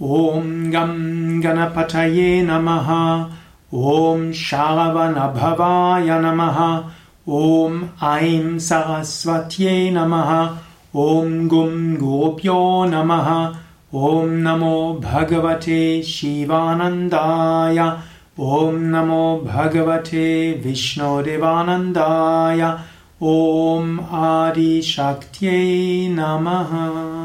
ॐ गं गणपतये नमः ॐ शनभवाय नमः ॐ ऐं सरस्वत्यै नमः ॐ गुं गोप्यो नमः ॐ नमो भगवते शिवानन्दाय ॐ नमो भगवते विष्णोदेवानन्दाय ॐ आदिशक्त्यै नमः।